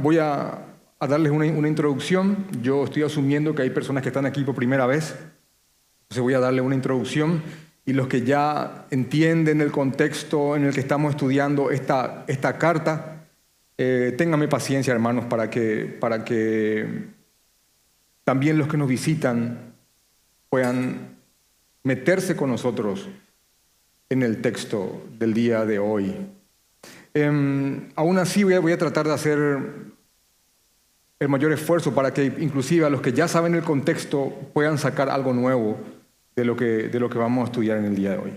voy a, a darles una, una introducción. Yo estoy asumiendo que hay personas que están aquí por primera vez. Entonces voy a darle una introducción y los que ya entienden el contexto en el que estamos estudiando esta, esta carta, eh, ténganme paciencia, hermanos, para que, para que también los que nos visitan puedan meterse con nosotros en el texto del día de hoy. Em, aún así voy a, tratar de hacer el mayor esfuerzo para que inclusive a los que ya saben el contexto puedan sacar algo nuevo de lo que, de lo que vamos a estudiar en el día de hoy.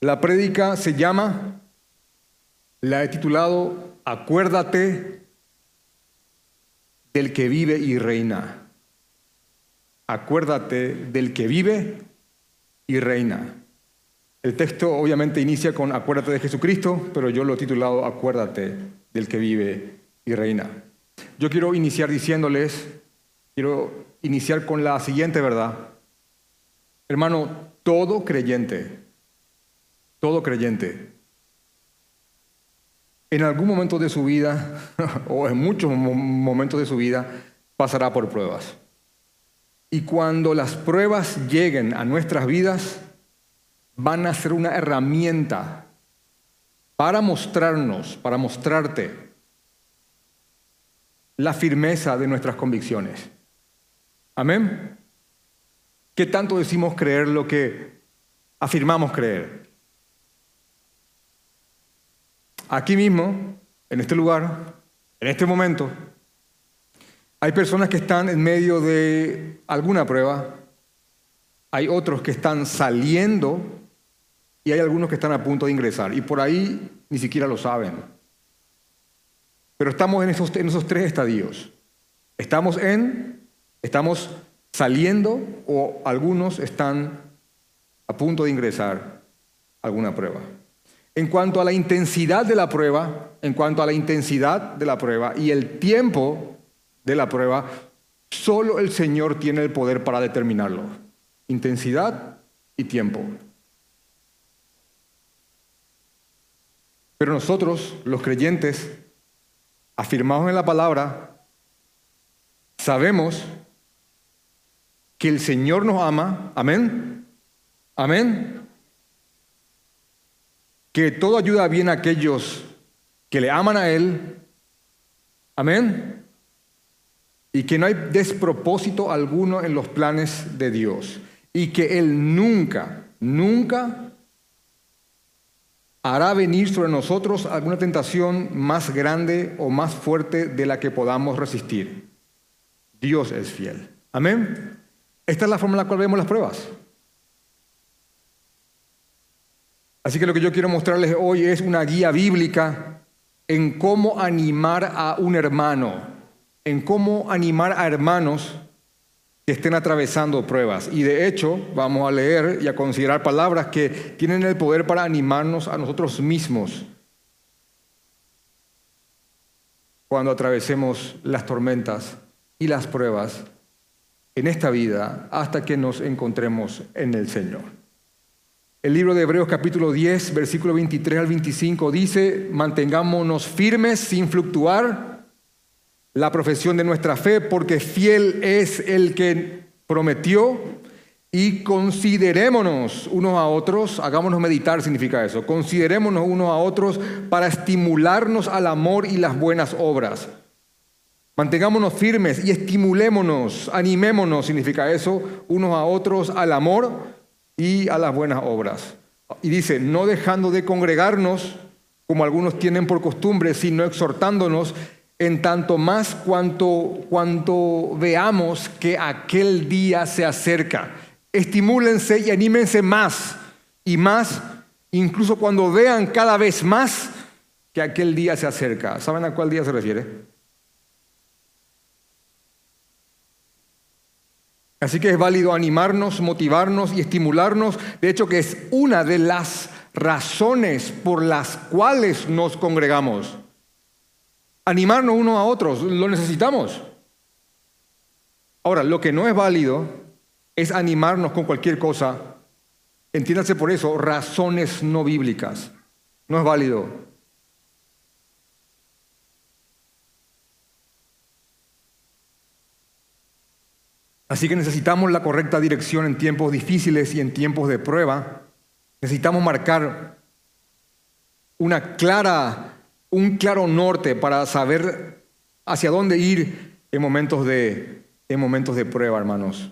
La prédica se llama, la he titulado, Acuérdate del que vive y reina. Acuérdate del que vive y reina. El texto obviamente inicia con Acuérdate de Jesucristo, pero yo lo he titulado Acuérdate del que vive y reina. Yo quiero iniciar diciéndoles, quiero iniciar con la siguiente verdad. Hermano, todo creyente, todo creyente, en algún momento de su vida, o en muchos momentos de su vida, pasará por pruebas. Y cuando las pruebas lleguen a nuestras vidas, van a ser una herramienta para mostrarnos, para mostrarte la firmeza de nuestras convicciones. Amén. ¿Qué tanto decimos creer lo que afirmamos creer? Aquí mismo, en este lugar, en este momento, hay personas que están en medio de alguna prueba, hay otros que están saliendo y hay algunos que están a punto de ingresar y por ahí ni siquiera lo saben. Pero estamos en esos, tres estadios. Estamos en, estamos saliendo o algunos están a punto de ingresar a alguna prueba. En cuanto a la intensidad de la prueba, en cuanto a la intensidad de la prueba y el tiempo de la prueba, solo el Señor tiene el poder para determinarlo. Intensidad y tiempo. Pero nosotros, los creyentes, afirmados en la palabra, sabemos que el Señor nos ama, amén, amén, que todo ayuda bien a aquellos que le aman a Él, amén, y que no hay despropósito alguno en los planes de Dios, y que Él nunca, nunca hará venir sobre nosotros alguna tentación más grande o más fuerte de la que podamos resistir. Dios es fiel. Amén. Esta es la forma en la cual vemos las pruebas. Así que lo que yo quiero mostrarles hoy es una guía bíblica en cómo animar a un hermano, en cómo animar a hermanos que estén atravesando pruebas. Y de hecho, vamos a leer y a considerar palabras que tienen el poder para animarnos a nosotros mismos cuando atravesemos las tormentas y las pruebas en esta vida hasta que nos encontremos en el Señor. El libro de Hebreos capítulo 10, versículo 23 al 25 dice, mantengámonos firmes sin fluctuar la profesión de nuestra fe, porque fiel es el que prometió, y considerémonos unos a otros, hagámonos meditar significa eso, considerémonos unos a otros para estimularnos al amor y las buenas obras. Mantengámonos firmes y estimulémonos, animémonos, significa eso, unos a otros al amor y a las buenas obras. Y dice, no dejando de congregarnos, como algunos tienen por costumbre, sino exhortándonos en tanto más cuanto, cuanto veamos que aquel día se acerca. Estimúlense y anímense más y más, incluso cuando vean cada vez más que aquel día se acerca. ¿Saben a cuál día se refiere? Así que es válido animarnos, motivarnos y estimularnos. De hecho, que es una de las razones por las cuales nos congregamos animarnos unos a otros, lo necesitamos. Ahora, lo que no es válido es animarnos con cualquier cosa, entiéndase por eso, razones no bíblicas. No es válido. Así que necesitamos la correcta dirección en tiempos difíciles y en tiempos de prueba. Necesitamos marcar una clara un claro norte para saber hacia dónde ir en momentos de, en momentos de prueba, hermanos.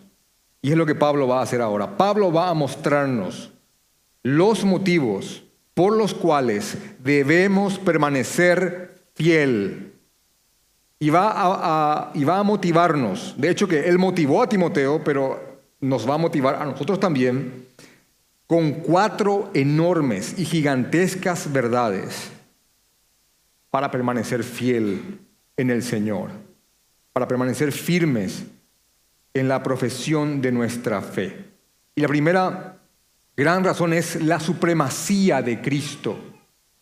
Y es lo que Pablo va a hacer ahora. Pablo va a mostrarnos los motivos por los cuales debemos permanecer fiel. Y va a, y va a motivarnos. De hecho, que él motivó a Timoteo, pero nos va a motivar a nosotros también con cuatro enormes y gigantescas verdades para permanecer fiel en el Señor, para permanecer firmes en la profesión de nuestra fe. Y la primera gran razón es la supremacía de Cristo.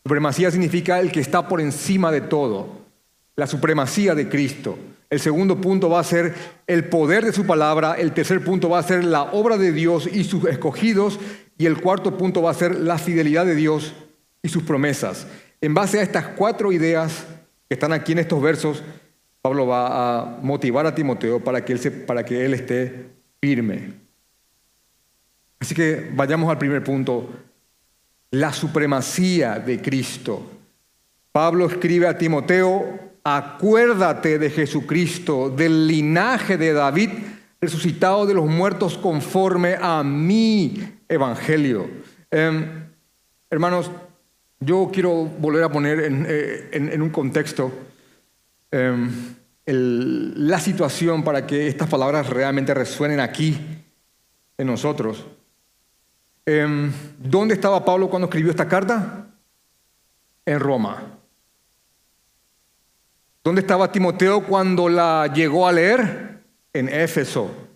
Supremacía significa el que está por encima de todo, la supremacía de Cristo. El segundo punto va a ser el poder de su palabra, el tercer punto va a ser la obra de Dios y sus escogidos, y el cuarto punto va a ser la fidelidad de Dios y sus promesas. En base a estas cuatro ideas que están aquí en estos versos, Pablo va a motivar a Timoteo para que él, esté firme. Así que vayamos al primer punto, la supremacía de Cristo. Pablo escribe a Timoteo, acuérdate de Jesucristo, del linaje de David, resucitado de los muertos conforme a mi evangelio. Em, hermanos, yo quiero volver a poner en, eh, un contexto em, la situación para que estas palabras realmente resuenen aquí en nosotros. Em, ¿Dónde estaba Pablo cuando escribió esta carta? En Roma. ¿Dónde estaba Timoteo cuando la llegó a leer? En Éfeso.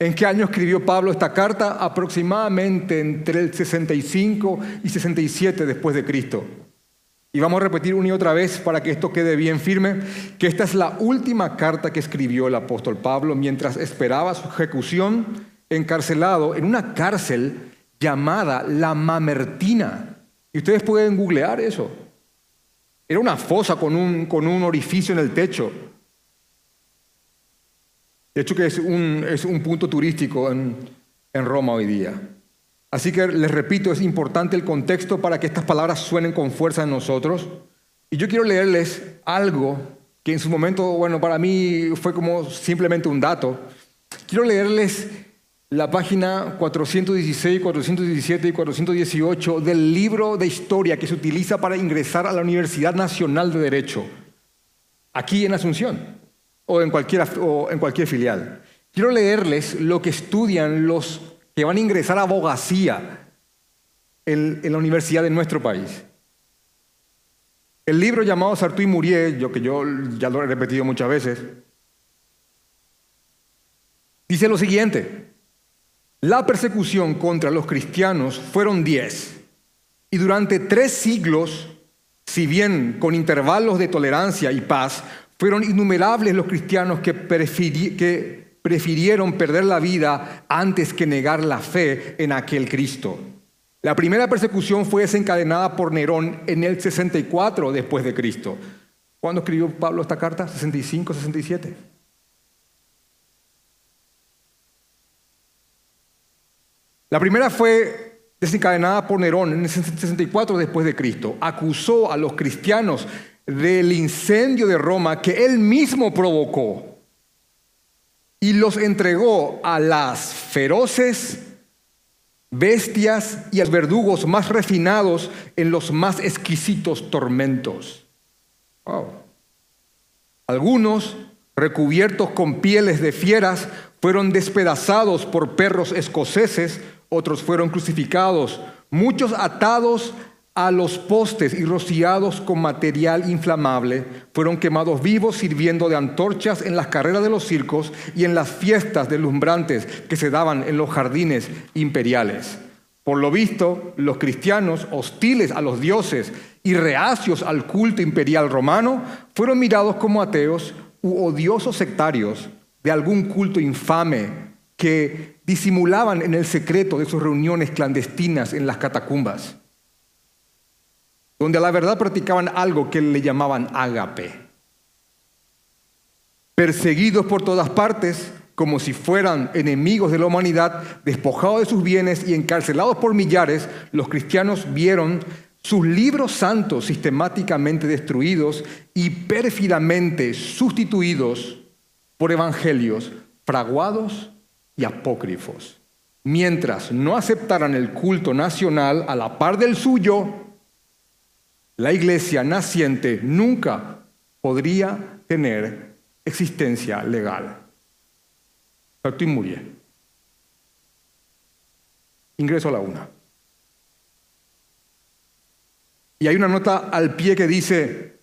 ¿En qué año escribió Pablo esta carta? Aproximadamente entre el 65 y 67 después de Cristo. Y vamos a repetir una y otra vez para que esto quede bien firme, que esta es la última carta que escribió el apóstol Pablo mientras esperaba su ejecución encarcelado en una cárcel llamada La Mamertina. Y ustedes pueden googlear eso. Era una fosa con un, con un orificio en el techo. De hecho que es un, es un punto turístico en, en Roma hoy día. Así que les repito, es importante el contexto para que estas palabras suenen con fuerza en nosotros. Y yo quiero leerles algo que en su momento, bueno, para mí fue como simplemente un dato. Quiero leerles la página 416, 417 y 418 del libro de historia que se utiliza para ingresar a la Universidad Nacional de Derecho, aquí en Asunción o en cualquier, o en cualquier filial. Quiero leerles lo que estudian los que van a ingresar a abogacía en, la universidad de nuestro país. El libro llamado Sartú y Muriel, yo que yo ya lo he repetido muchas veces, dice lo siguiente: la persecución contra los cristianos fueron diez, y durante tres siglos, si bien con intervalos de tolerancia y paz, fueron innumerables los cristianos que, prefirieron perder la vida antes que negar la fe en aquel Cristo. La primera persecución fue desencadenada por Nerón en el 64 después de Cristo. ¿Cuándo escribió Pablo esta carta? 65, 67. La primera fue desencadenada por Nerón en el 64 después de Cristo. Acusó a los cristianos del incendio de Roma que él mismo provocó y los entregó a las feroces bestias y a los verdugos más refinados en los más exquisitos tormentos. Algunos, recubiertos con pieles de fieras, fueron despedazados por perros escoceses, otros fueron crucificados, muchos atados a los postes y rociados con material inflamable, fueron quemados vivos sirviendo de antorchas en las carreras de los circos y en las fiestas deslumbrantes que se daban en los jardines imperiales. Por lo visto, los cristianos, hostiles a los dioses y reacios al culto imperial romano, fueron mirados como ateos u odiosos sectarios de algún culto infame que disimulaban en el secreto de sus reuniones clandestinas en las catacumbas donde la verdad practicaban algo que le llamaban ágape. perseguidos por todas partes, como si fueran enemigos de la humanidad, despojados de sus bienes y encarcelados por millares, los cristianos vieron sus libros santos sistemáticamente destruidos y pérfidamente sustituidos por evangelios fraguados y apócrifos. Mientras no aceptaran el culto nacional a la par del suyo, la iglesia naciente nunca podría tener existencia legal. Pacto y murié. Ingreso a la una. Y hay una nota al pie que dice,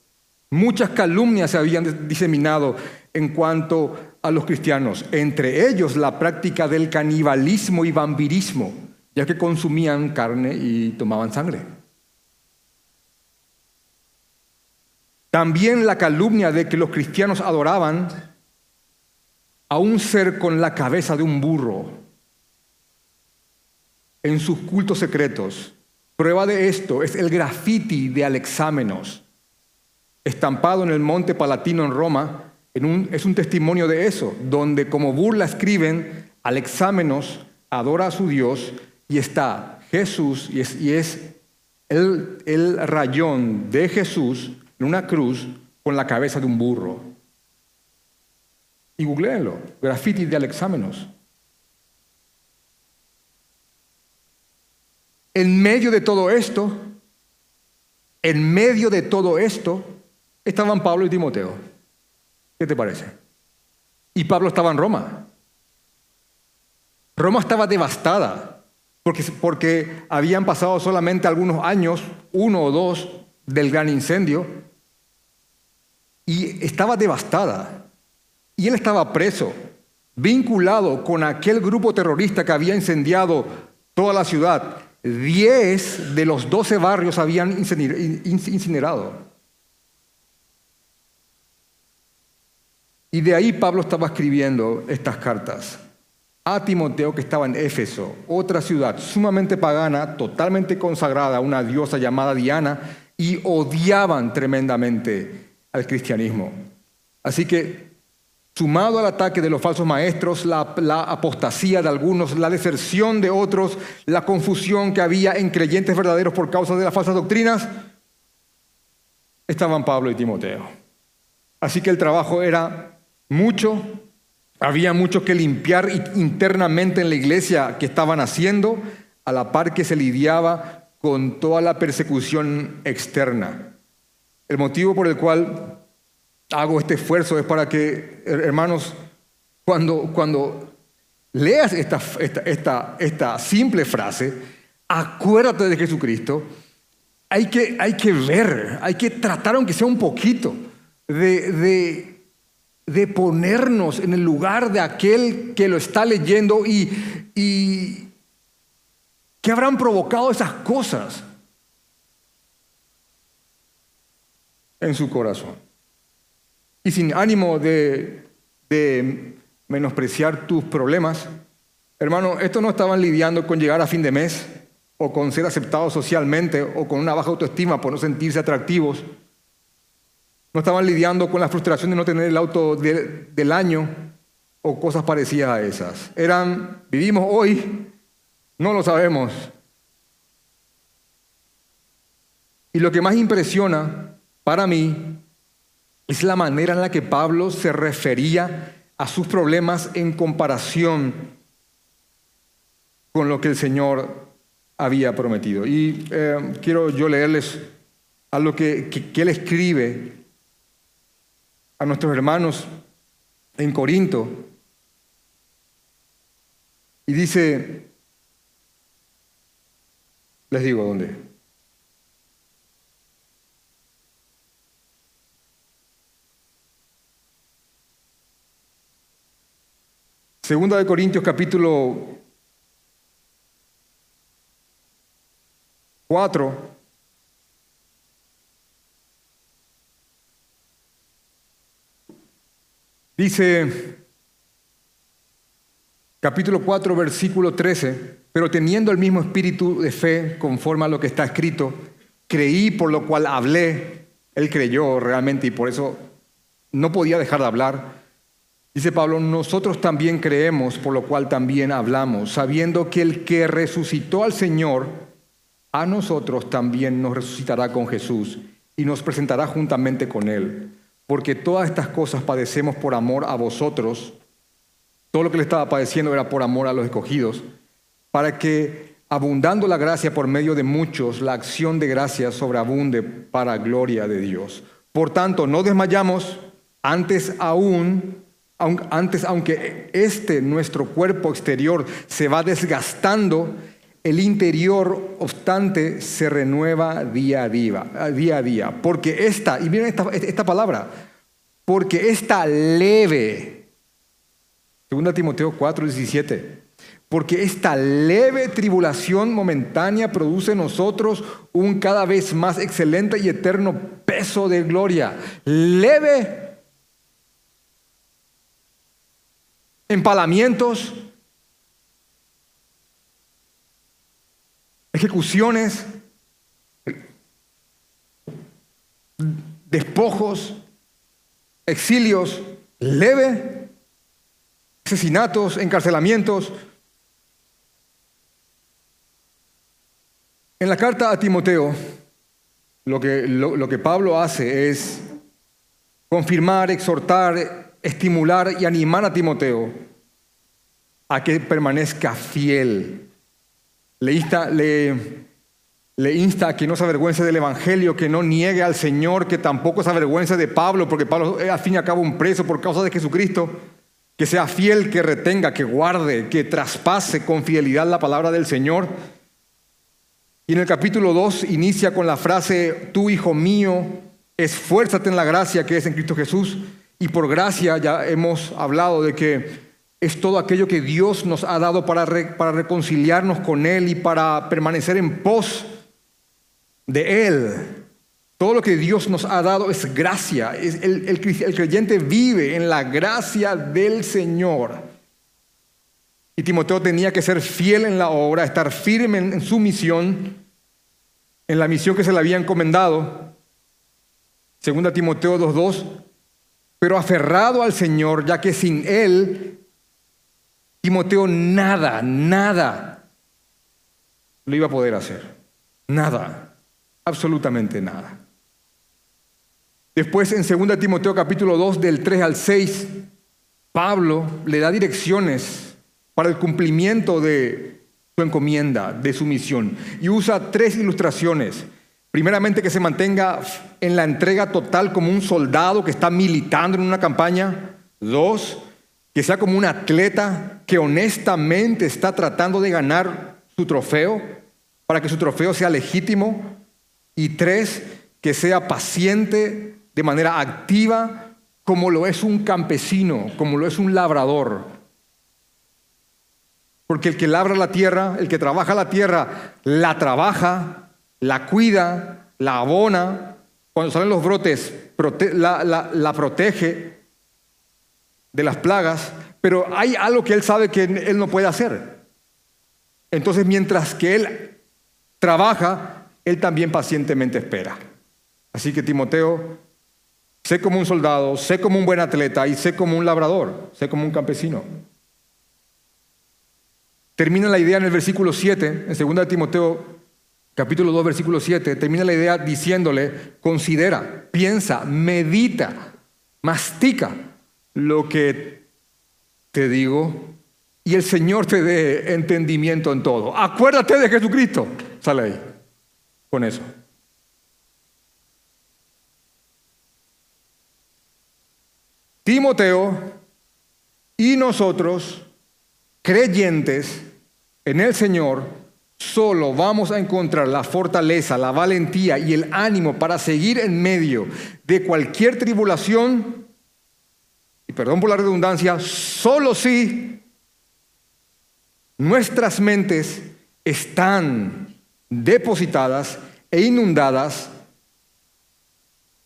muchas calumnias se habían diseminado en cuanto a los cristianos, entre ellos la práctica del canibalismo y vampirismo, ya que consumían carne y tomaban sangre. También la calumnia de que los cristianos adoraban a un ser con la cabeza de un burro en sus cultos secretos. Prueba de esto es el graffiti de Alexámenos, estampado en el Monte Palatino en Roma. es un testimonio de eso, donde como burla escriben, Alexámenos adora a su Dios y está Jesús, y es, el, el rayón de Jesús en una cruz con la cabeza de un burro. Y googleenlo, graffiti de Alexámenos. En medio de todo esto, en medio de todo esto, estaban Pablo y Timoteo. ¿Qué te parece? Y Pablo estaba en Roma. Roma estaba devastada porque, porque habían pasado solamente algunos años, uno o dos, del gran incendio, y estaba devastada. Y él estaba preso, vinculado con aquel grupo terrorista que había incendiado toda la ciudad. Diez de los doce barrios habían incinerado. Y de ahí Pablo estaba escribiendo estas cartas a Timoteo que estaba en Éfeso, otra ciudad sumamente pagana, totalmente consagrada a una diosa llamada Diana, y odiaban tremendamente al cristianismo. Así que Sumado al ataque de los falsos maestros, la, apostasía de algunos, la deserción de otros, la confusión que había en creyentes verdaderos por causa de las falsas doctrinas, estaban Pablo y Timoteo. Así que el trabajo era mucho, había mucho que limpiar internamente en la iglesia que estaban haciendo, a la par que se lidiaba con toda la persecución externa. El motivo por el cual hago este esfuerzo es para que, hermanos, cuando, cuando leas esta, esta, esta, simple frase, acuérdate de Jesucristo, hay que, hay que ver, hay que tratar, aunque sea un poquito, de, de, de, ponernos en el lugar de aquel que lo está leyendo y, y que habrán provocado esas cosas en su corazón y sin ánimo de, menospreciar tus problemas. Hermano, estos no estaban lidiando con llegar a fin de mes o con ser aceptados socialmente o con una baja autoestima por no sentirse atractivos. No estaban lidiando con la frustración de no tener el auto del año o cosas parecidas a esas. Eran, vivimos hoy, no lo sabemos. Y lo que más impresiona para mí es la manera en la que Pablo se refería a sus problemas en comparación con lo que el Señor había prometido. Y eh, quiero yo leerles algo que, que él escribe a nuestros hermanos en Corinto. Y dice, les digo dónde. Segunda de Corintios capítulo 4. Dice capítulo 4 versículo 13, pero teniendo el mismo espíritu de fe conforme a lo que está escrito, creí por lo cual hablé, él creyó realmente y por eso no podía dejar de hablar Dice Pablo, nosotros también creemos, por lo cual también hablamos, sabiendo que el que resucitó al Señor, a nosotros también nos resucitará con Jesús y nos presentará juntamente con Él. Porque todas estas cosas padecemos por amor a vosotros. Todo lo que le estaba padeciendo era por amor a los escogidos, para que, abundando la gracia por medio de muchos, la acción de gracia sobreabunde para gloria de Dios. Por tanto, no desmayamos, antes aún antes, aunque este nuestro cuerpo exterior se va desgastando, el interior obstante se renueva día a día, día a día. Porque esta, y miren esta, palabra, porque esta leve, 2 Timoteo 4, 17, porque esta leve tribulación momentánea produce en nosotros un cada vez más excelente y eterno peso de gloria. Leve empalamientos, ejecuciones, despojos, exilios, leve, asesinatos, encarcelamientos. En la carta a Timoteo, lo que, lo, lo que Pablo hace es confirmar, exhortar, estimular y animar a Timoteo a que permanezca fiel. Le insta, le, insta a que no se avergüence del Evangelio, que no niegue al Señor, que tampoco se avergüence de Pablo, porque Pablo es al fin y al cabo un preso por causa de Jesucristo. Que sea fiel, que retenga, que guarde, que traspase con fidelidad la palabra del Señor. Y en el capítulo 2 inicia con la frase, tú hijo mío, esfuérzate en la gracia que es en Cristo Jesús. Y por gracia ya hemos hablado de que es todo aquello que Dios nos ha dado para, para reconciliarnos con Él y para permanecer en pos de Él. Todo lo que Dios nos ha dado es gracia. El, creyente vive en la gracia del Señor. Y Timoteo tenía que ser fiel en la obra, estar firme en, en su misión, en la misión que se le había encomendado. Segunda Timoteo 2.2 pero aferrado al Señor, ya que sin Él, Timoteo nada, nada lo iba a poder hacer. Nada, absolutamente nada. Después en 2 Timoteo capítulo 2 del 3 al 6, Pablo le da direcciones para el cumplimiento de su encomienda, de su misión, y usa tres ilustraciones Primeramente que se mantenga en la entrega total como un soldado que está militando en una campaña. Dos, que sea como un atleta que honestamente está tratando de ganar su trofeo para que su trofeo sea legítimo. Y tres, que sea paciente de manera activa como lo es un campesino, como lo es un labrador. Porque el que labra la tierra, el que trabaja la tierra, la trabaja la cuida, la abona, cuando salen los brotes, la, protege de las plagas, pero hay algo que él sabe que él no puede hacer. Entonces, mientras que él trabaja, él también pacientemente espera. Así que Timoteo, sé como un soldado, sé como un buen atleta y sé como un labrador, sé como un campesino. Termina la idea en el versículo 7, en 2 Timoteo capítulo 2, versículo 7, termina la idea diciéndole, considera, piensa, medita, mastica lo que te digo y el Señor te dé entendimiento en todo. Acuérdate de Jesucristo. Sale ahí con eso. Timoteo y nosotros, creyentes en el Señor, Solo vamos a encontrar la fortaleza, la valentía y el ánimo para seguir en medio de cualquier tribulación, y perdón por la redundancia, solo si nuestras mentes están depositadas e inundadas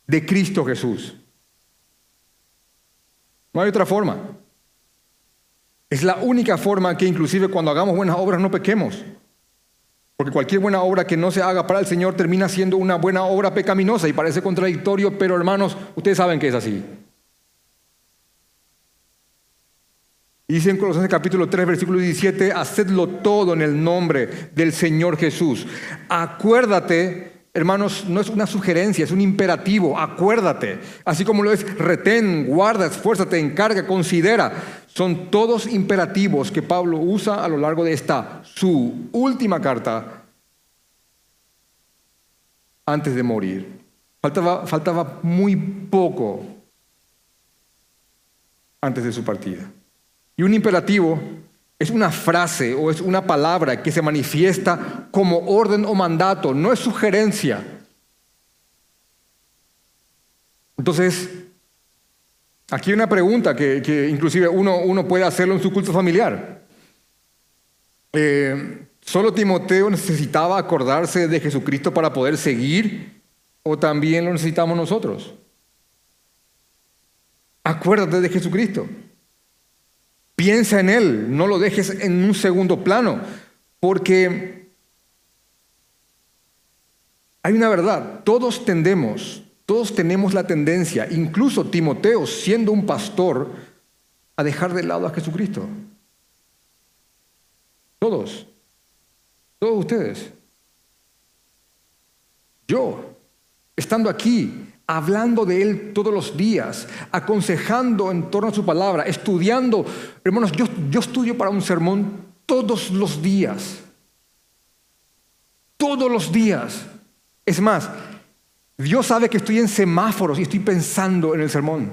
de Cristo Jesús. No hay otra forma. Es la única forma que inclusive cuando hagamos buenas obras no pequemos. Porque cualquier buena obra que no se haga para el Señor termina siendo una buena obra pecaminosa y parece contradictorio, pero hermanos, ustedes saben que es así. dice en Colosenses capítulo 3, versículo 17, hacedlo todo en el nombre del Señor Jesús. Acuérdate, hermanos, no es una sugerencia, es un imperativo, acuérdate. Así como lo es retén, guarda, esfuérzate, encarga, considera. Son todos imperativos que Pablo usa a lo largo de esta, su última carta, antes de morir. Faltaba, faltaba muy poco antes de su partida. Y un imperativo es una frase o es una palabra que se manifiesta como orden o mandato, no es sugerencia. Entonces, aquí una pregunta que, inclusive uno, uno, puede hacerlo en su culto familiar. Eh, ¿Solo Timoteo necesitaba acordarse de Jesucristo para poder seguir o también lo necesitamos nosotros? Acuérdate de Jesucristo. Piensa en Él, no lo dejes en un segundo plano, porque hay una verdad, todos tendemos, todos tenemos la tendencia, incluso Timoteo siendo un pastor, a dejar de lado a Jesucristo. Todos, todos ustedes. Yo, estando aquí, hablando de Él todos los días, aconsejando en torno a su palabra, estudiando. Hermanos, yo, yo estudio para un sermón todos los días. Todos los días. Es más, Dios sabe que estoy en semáforos y estoy pensando en el sermón.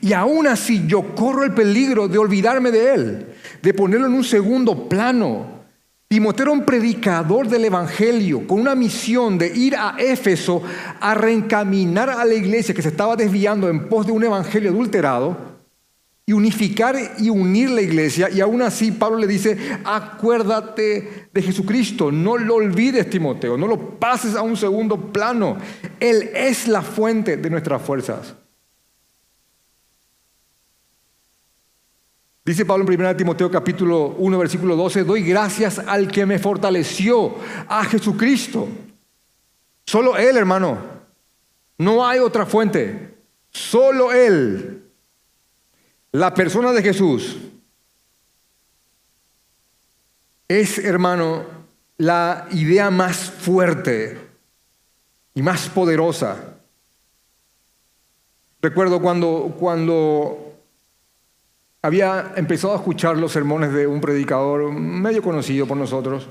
Y aún así yo corro el peligro de olvidarme de Él, de ponerlo en un segundo plano, Timoteo era un predicador del Evangelio con una misión de ir a Éfeso a reencaminar a la iglesia que se estaba desviando en pos de un Evangelio adulterado y unificar y unir la iglesia. Y aún así Pablo le dice, acuérdate de Jesucristo, no lo olvides Timoteo, no lo pases a un segundo plano. Él es la fuente de nuestras fuerzas. Dice Pablo en 1 Timoteo capítulo 1 versículo 12, doy gracias al que me fortaleció, a Jesucristo. Solo Él, hermano. No hay otra fuente. Solo Él. La persona de Jesús es, hermano, la idea más fuerte y más poderosa. Recuerdo cuando, cuando había empezado a escuchar los sermones de un predicador medio conocido por nosotros.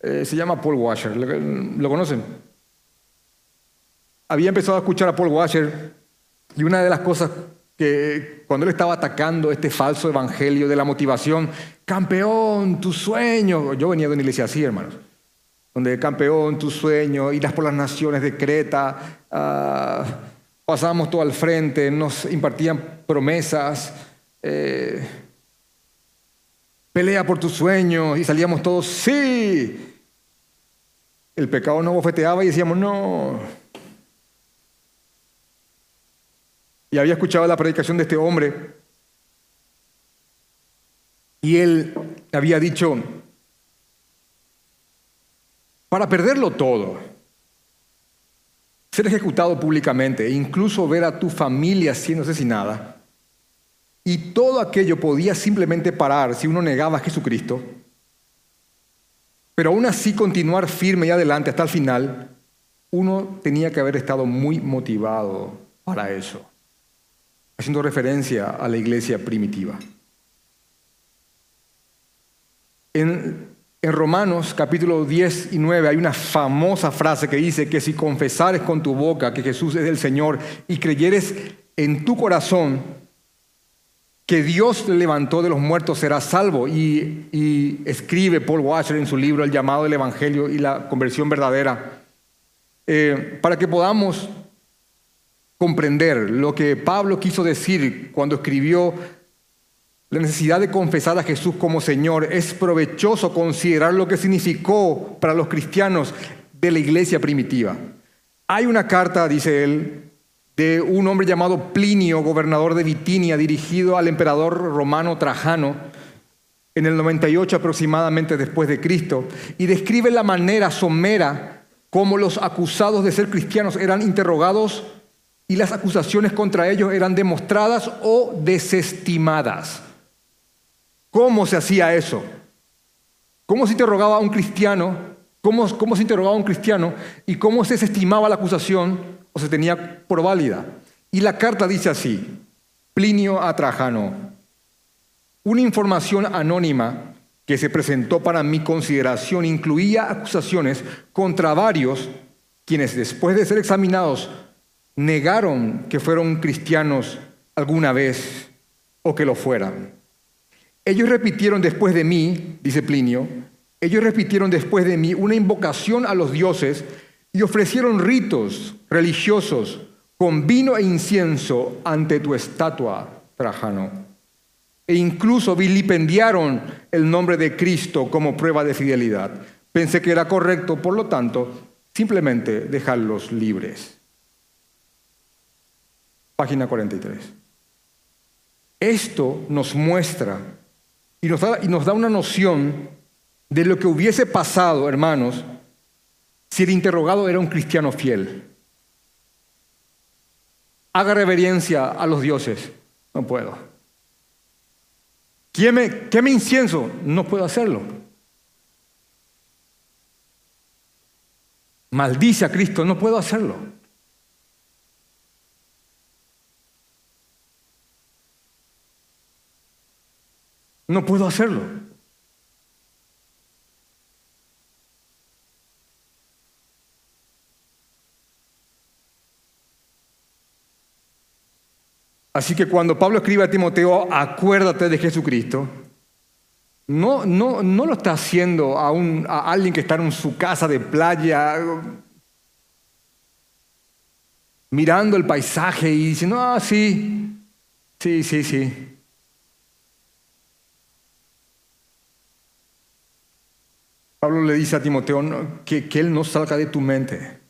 Eh, se llama Paul Washer. ¿Lo, conocen? Había empezado a escuchar a Paul Washer y una de las cosas que cuando él estaba atacando este falso evangelio de la motivación, campeón, tu sueño. Yo venía de una iglesia así, hermanos, donde campeón, tu sueño, irás por las naciones de Creta, uh, pasábamos todo al frente, nos impartían promesas. Eh, pelea por tus sueños y salíamos todos, sí. El pecado nos bofeteaba y decíamos, no. Y había escuchado la predicación de este hombre. Y él había dicho, para perderlo todo, ser ejecutado públicamente e incluso ver a tu familia siendo asesinada, y todo aquello podía simplemente parar si uno negaba a Jesucristo, pero aún así continuar firme y adelante hasta el final, uno tenía que haber estado muy motivado para eso, haciendo referencia a la iglesia primitiva. En, Romanos capítulo 10 y 9 hay una famosa frase que dice que si confesares con tu boca que Jesús es el Señor y creyeres en tu corazón que Dios levantó de los muertos será salvo. Y, escribe Paul Washer en su libro El llamado del Evangelio y la conversión verdadera, eh, para que podamos comprender lo que Pablo quiso decir cuando escribió la necesidad de confesar a Jesús como Señor. Es provechoso considerar lo que significó para los cristianos de la iglesia primitiva. Hay una carta, dice él, de un hombre llamado Plinio, gobernador de Bitinia, dirigido al emperador romano Trajano en el 98 aproximadamente después de Cristo, y describe la manera somera como los acusados de ser cristianos eran interrogados y las acusaciones contra ellos eran demostradas o desestimadas. ¿Cómo se hacía eso? ¿Cómo se interrogaba a un cristiano? ¿Cómo, se interrogaba a un cristiano? ¿Y cómo se desestimaba la acusación o se tenía por válida? Y la carta dice así, Plinio a Trajano, una información anónima que se presentó para mi consideración incluía acusaciones contra varios quienes después de ser examinados negaron que fueron cristianos alguna vez o que lo fueran. Ellos repitieron después de mí, dice Plinio, ellos repitieron después de mí una invocación a los dioses y ofrecieron ritos religiosos con vino e incienso ante tu estatua, Trajano. E incluso vilipendiaron el nombre de Cristo como prueba de fidelidad. Pensé que era correcto, por lo tanto, simplemente dejarlos libres. Página 43. Esto nos muestra y nos da, una noción de lo que hubiese pasado, hermanos, si el interrogado era un cristiano fiel haga reverencia a los dioses. No puedo. ¿Qué queme incienso. No puedo hacerlo. Maldice a Cristo. No puedo hacerlo. No puedo hacerlo. Así que cuando Pablo escribe a Timoteo, acuérdate de Jesucristo, no, no, no lo está haciendo a, un, a alguien que está en su casa de playa, mirando el paisaje y diciendo, ah, sí, sí, sí, sí. Pablo le dice a Timoteo que, que él no salga de tu mente,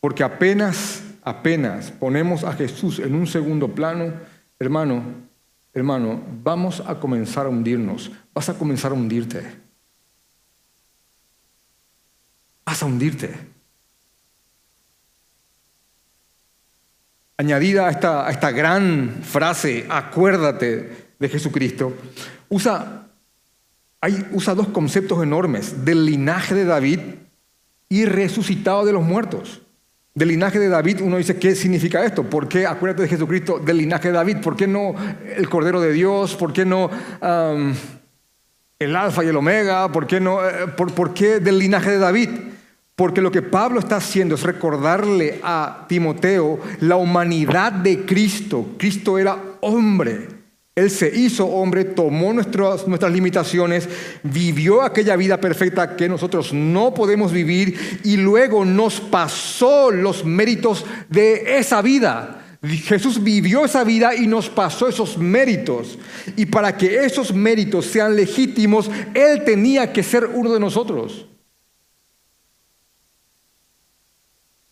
porque apenas apenas ponemos a Jesús en un segundo plano, hermano, hermano, vamos a comenzar a hundirnos, vas a comenzar a hundirte. Vas a hundirte. Añadida a esta, a esta gran frase, acuérdate de Jesucristo, usa, hay, usa dos conceptos enormes, del linaje de David y resucitado de los muertos. Del linaje de David, uno dice, ¿qué significa esto? ¿Por qué, acuérdate de Jesucristo, del linaje de David? ¿Por qué no el Cordero de Dios? ¿Por qué no el Alfa y el Omega? ¿Por qué, no, eh, por qué del linaje de David? Porque lo que Pablo está haciendo es recordarle a Timoteo la humanidad de Cristo. Cristo era hombre. Él se hizo hombre, tomó nuestras, limitaciones, vivió aquella vida perfecta que nosotros no podemos vivir y luego nos pasó los méritos de esa vida. Jesús vivió esa vida y nos pasó esos méritos. Y para que esos méritos sean legítimos, Él tenía que ser uno de nosotros.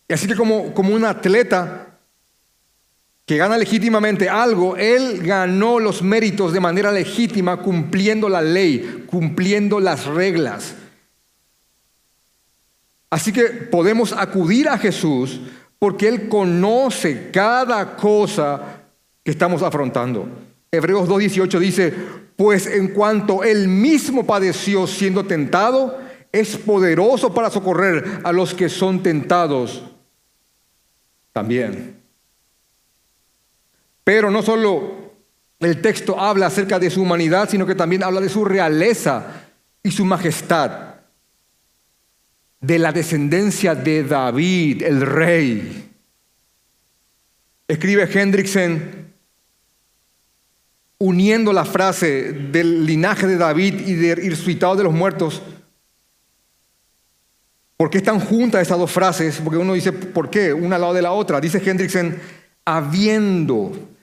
Y así que como, como un atleta que gana legítimamente algo, él ganó los méritos de manera legítima cumpliendo la ley, cumpliendo las reglas. Así que podemos acudir a Jesús porque Él conoce cada cosa que estamos afrontando. Hebreos 2.18 dice, pues en cuanto Él mismo padeció siendo tentado, es poderoso para socorrer a los que son tentados también. Pero no solo el texto habla acerca de su humanidad, sino que también habla de su realeza y su majestad, de la descendencia de David, el rey. Escribe Hendrickson uniendo la frase del linaje de David y de resucitado de los muertos. ¿Por qué están juntas esas dos frases? Porque uno dice, ¿por qué? Una al lado de la otra. Dice Hendrickson, habiendo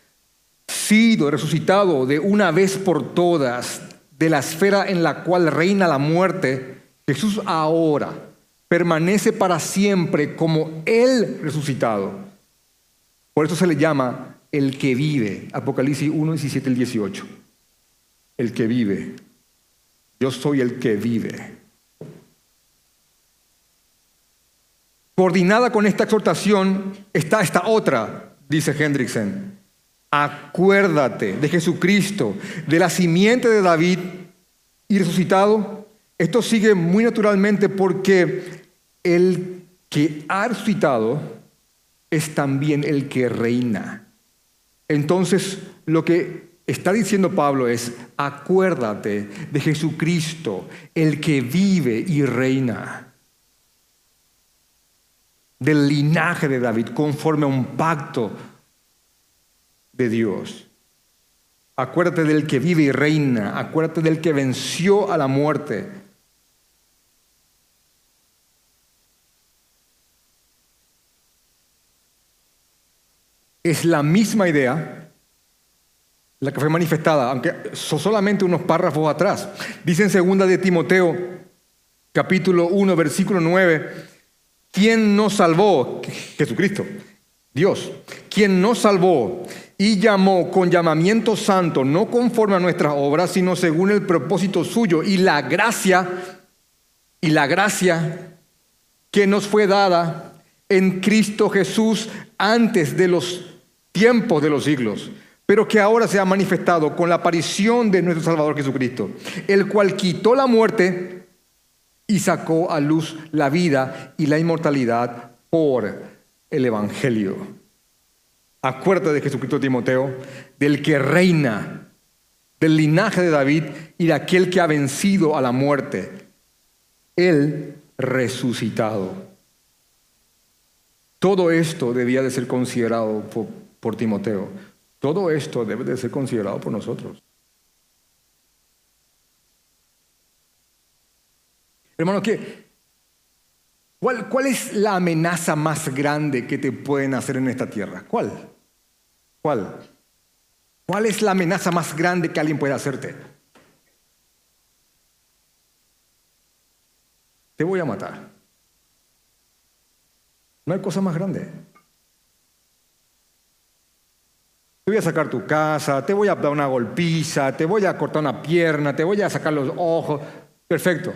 sido resucitado de una vez por todas de la esfera en la cual reina la muerte, Jesús ahora permanece para siempre como el resucitado. Por eso se le llama el que vive. Apocalipsis 1, 17 y 18. El que vive. Yo soy el que vive. Coordinada con esta exhortación está esta otra dice Hendrickson, acuérdate de Jesucristo, de la simiente de David y resucitado. Esto sigue muy naturalmente porque el que ha resucitado es también el que reina. Entonces, lo que está diciendo Pablo es, acuérdate de Jesucristo, el que vive y reina del linaje de David, conforme a un pacto de Dios. Acuérdate del que vive y reina, acuérdate del que venció a la muerte. Es la misma idea la que fue manifestada, aunque solamente unos párrafos atrás. Dice en segunda de Timoteo, capítulo 1, versículo 9, ¿Quién nos salvó? Jesucristo, Dios. ¿Quién nos salvó y llamó con llamamiento santo, no conforme a nuestras obras, sino según el propósito suyo y la gracia, y la gracia que nos fue dada en Cristo Jesús antes de los tiempos de los siglos, pero que ahora se ha manifestado con la aparición de nuestro Salvador Jesucristo, el cual quitó la muerte y sacó a luz la vida y la inmortalidad por el Evangelio. Acuérdate de Jesucristo Timoteo, del que reina, del linaje de David y de aquel que ha vencido a la muerte, el resucitado. Todo esto debía de ser considerado por, Timoteo. Todo esto debe de ser considerado por nosotros. Hermano, ¿qué? ¿Cuál, ¿cuál es la amenaza más grande que te pueden hacer en esta tierra? ¿Cuál? ¿Cuál? ¿Cuál es la amenaza más grande que alguien puede hacerte? Te voy a matar. No hay cosa más grande. Te voy a sacar tu casa, te voy a dar una golpiza, te voy a cortar una pierna, te voy a sacar los ojos. Perfecto.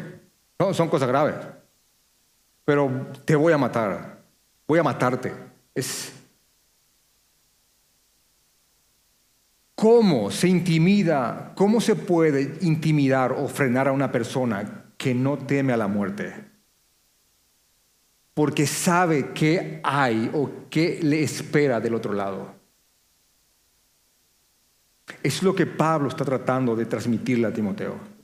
No, son cosas graves. Pero te voy a matar. Voy a matarte. Es. ¿Cómo se intimida? ¿Cómo se puede intimidar o frenar a una persona que no teme a la muerte? Porque sabe qué hay o qué le espera del otro lado. Es lo que Pablo está tratando de transmitirle a Timoteo.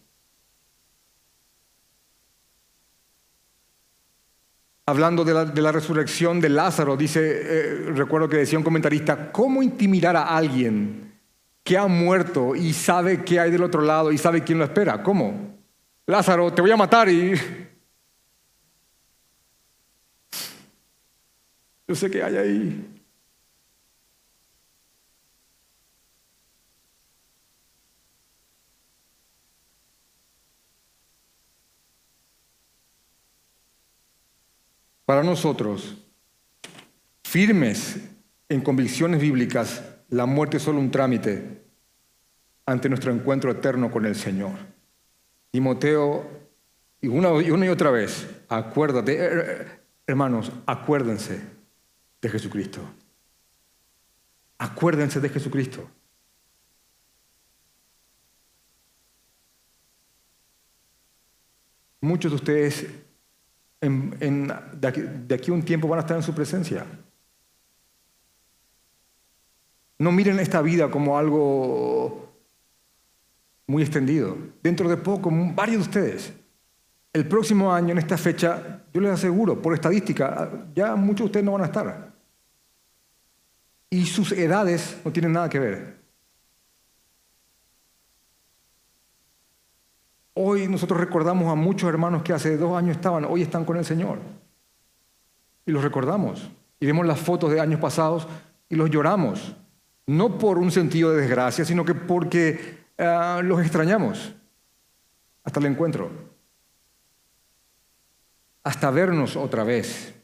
hablando de la, resurrección de Lázaro, dice, eh, recuerdo que decía un comentarista, ¿cómo intimidar a alguien que ha muerto y sabe qué hay del otro lado y sabe quién lo espera? ¿Cómo? Lázaro, te voy a matar y... Yo sé que hay ahí. Para nosotros, firmes en convicciones bíblicas, la muerte es solo un trámite ante nuestro encuentro eterno con el Señor. Timoteo, y una, y otra vez, acuérdate, eh, eh, hermanos, acuérdense de Jesucristo. Acuérdense de Jesucristo. Muchos de ustedes de, aquí, a un tiempo van a estar en su presencia. No miren esta vida como algo muy extendido. Dentro de poco, varios de ustedes, el próximo año, en esta fecha, yo les aseguro, por estadística, ya muchos de ustedes no van a estar. Y sus edades no tienen nada que ver. Hoy nosotros recordamos a muchos hermanos que hace dos años estaban, hoy están con el Señor. Y los recordamos. Y vemos las fotos de años pasados y los lloramos. No por un sentido de desgracia, sino que porque ah, los extrañamos. Hasta el encuentro. Hasta vernos otra vez.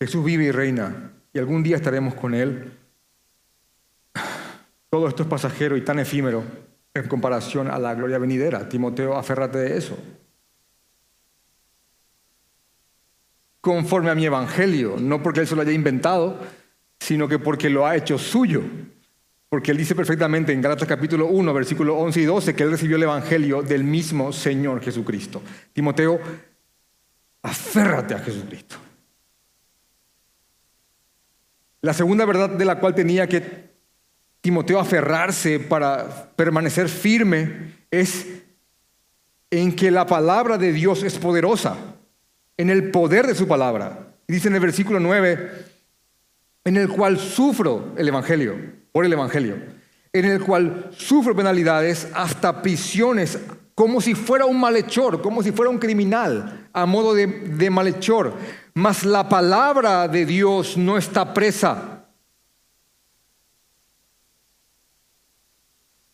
Jesús vive y reina y algún día estaremos con Él todo esto es pasajero y tan efímero en comparación a la gloria venidera. Timoteo, aférrate de eso. Conforme a mi evangelio, no porque él se lo haya inventado, sino que porque lo ha hecho suyo. Porque él dice perfectamente en Gálatas capítulo 1, versículo 11 y 12, que él recibió el evangelio del mismo Señor Jesucristo. Timoteo, aférrate a Jesucristo. La segunda verdad de la cual tenía que Timoteo aferrarse para permanecer firme es en que la palabra de Dios es poderosa, en el poder de su palabra. Dice en el versículo 9, en el cual sufro el Evangelio, por el Evangelio, en el cual sufro penalidades hasta prisiones, como si fuera un malhechor, como si fuera un criminal, a modo de, de malhechor. Mas la palabra de Dios no está presa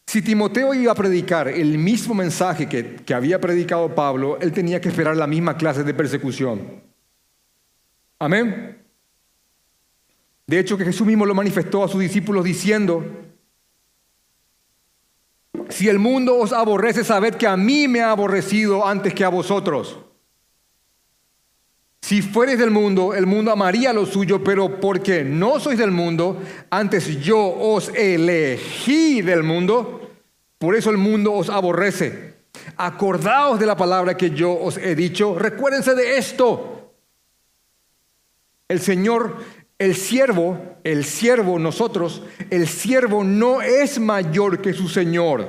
Si Timoteo iba a predicar el mismo mensaje que, había predicado Pablo, él tenía que esperar la misma clase de persecución. Amén. De hecho, que Jesús mismo lo manifestó a sus discípulos diciendo, si el mundo os aborrece, sabed que a mí me ha aborrecido antes que a vosotros. Si fueres del mundo, el mundo amaría lo suyo, pero porque no sois del mundo, antes yo os elegí del mundo, por eso el mundo os aborrece. Acordaos de la palabra que yo os he dicho, recuérdense de esto. El Señor, el siervo, el siervo, nosotros, el siervo no es mayor que su Señor.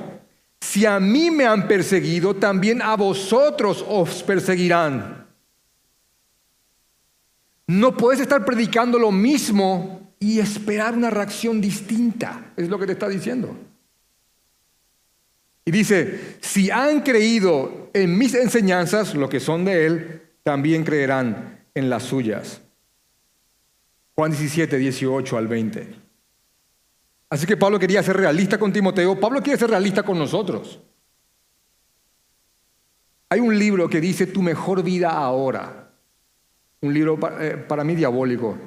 Si a mí me han perseguido, también a vosotros os perseguirán. No puedes estar predicando lo mismo y esperar una reacción distinta. Es lo que te está diciendo. Y dice, si han creído en mis enseñanzas, lo que son de Él, también creerán en las suyas. Juan 17, 18 al 20. Así que Pablo quería ser realista con Timoteo. Pablo quiere ser realista con nosotros. Hay un libro que dice tu mejor vida ahora un libro eh, para mí diabólico.